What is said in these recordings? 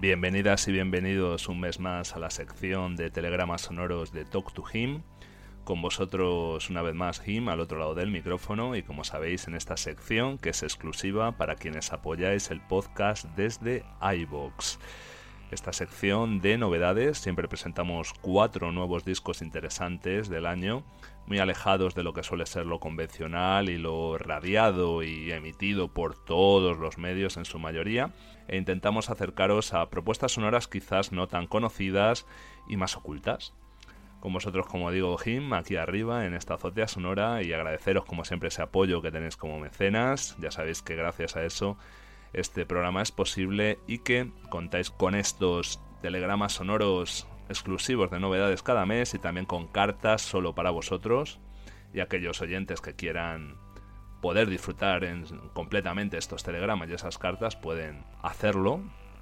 Bienvenidas y bienvenidos un mes más a la sección de telegramas sonoros de Talk to Him. Con vosotros una vez más Him al otro lado del micrófono y como sabéis en esta sección que es exclusiva para quienes apoyáis el podcast desde iBox esta sección de novedades. Siempre presentamos cuatro nuevos discos interesantes del año, muy alejados de lo que suele ser lo convencional y lo radiado y emitido por todos los medios en su mayoría, e intentamos acercaros a propuestas sonoras quizás no tan conocidas y más ocultas. Con vosotros, como digo, Jim, aquí arriba en esta azotea sonora y agradeceros como siempre ese apoyo que tenéis como mecenas. Ya sabéis que gracias a eso este programa es posible y que contáis con estos telegramas sonoros exclusivos de novedades cada mes y también con cartas solo para vosotros y aquellos oyentes que quieran poder disfrutar en, completamente estos telegramas y esas cartas pueden hacerlo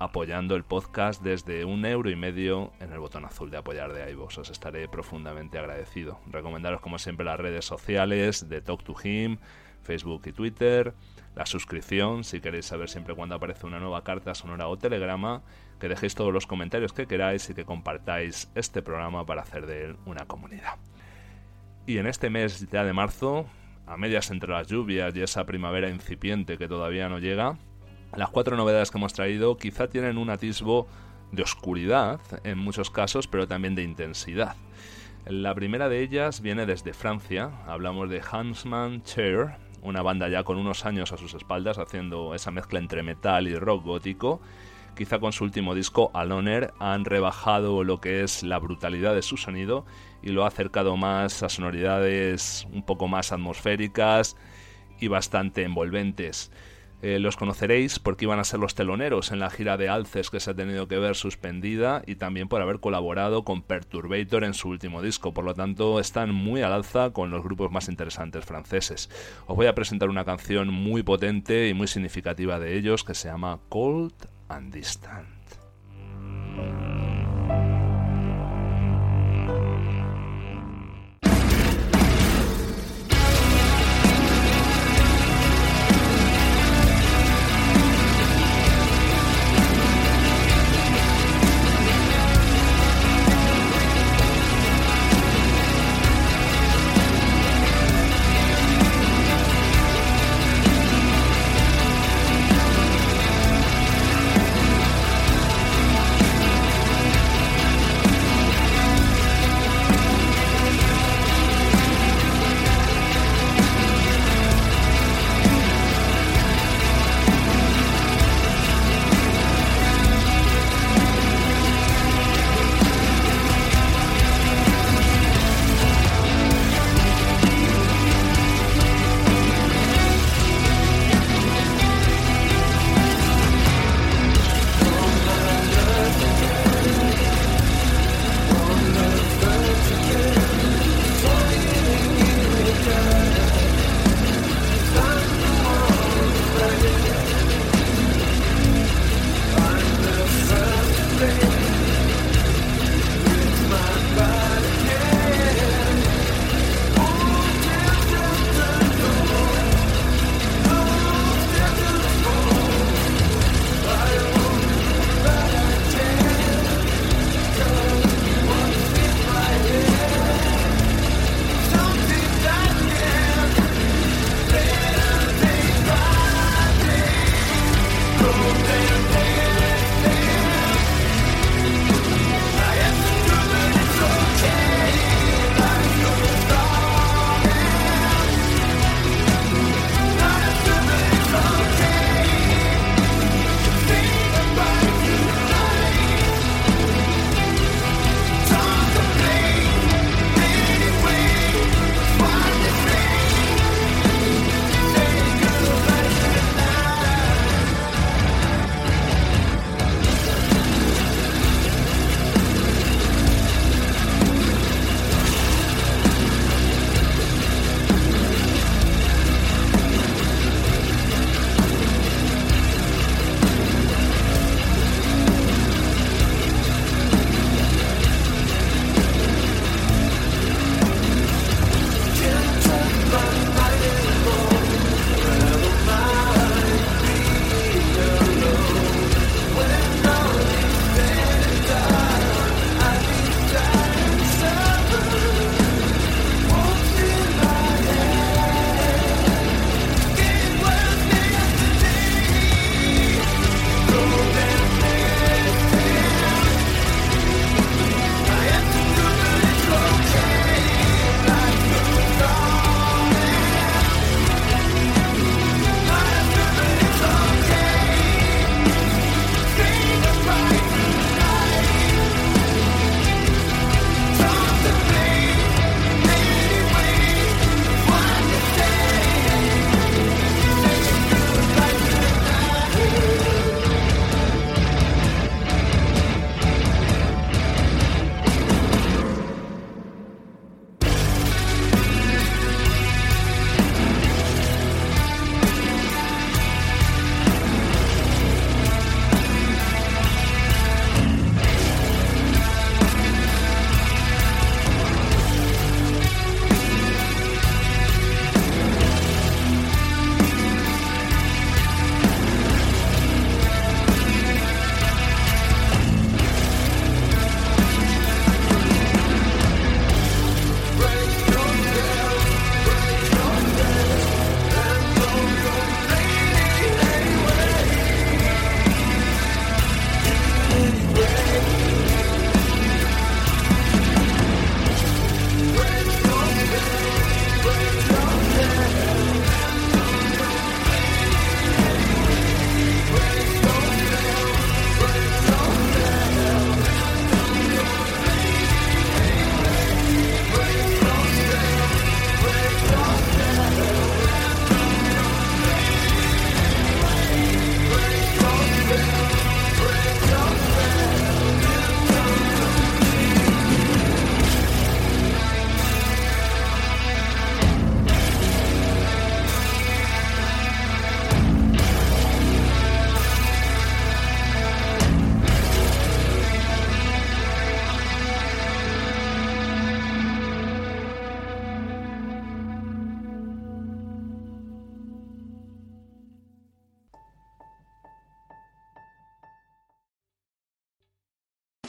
apoyando el podcast desde un euro y medio en el botón azul de apoyar de iVoox. Os estaré profundamente agradecido. Recomendaros como siempre las redes sociales de Talk to Him, Facebook y Twitter, la suscripción si queréis saber siempre cuando aparece una nueva carta sonora o telegrama, que dejéis todos los comentarios que queráis y que compartáis este programa para hacer de él una comunidad. Y en este mes ya de marzo, a medias entre las lluvias y esa primavera incipiente que todavía no llega, las cuatro novedades que hemos traído quizá tienen un atisbo de oscuridad en muchos casos, pero también de intensidad. La primera de ellas viene desde Francia, hablamos de Hansman Chair, una banda ya con unos años a sus espaldas haciendo esa mezcla entre metal y rock gótico. Quizá con su último disco, Aloner, han rebajado lo que es la brutalidad de su sonido y lo ha acercado más a sonoridades un poco más atmosféricas y bastante envolventes. Eh, los conoceréis porque iban a ser los teloneros en la gira de Alces que se ha tenido que ver suspendida y también por haber colaborado con Perturbator en su último disco. Por lo tanto, están muy al alza con los grupos más interesantes franceses. Os voy a presentar una canción muy potente y muy significativa de ellos que se llama Cold and Distant.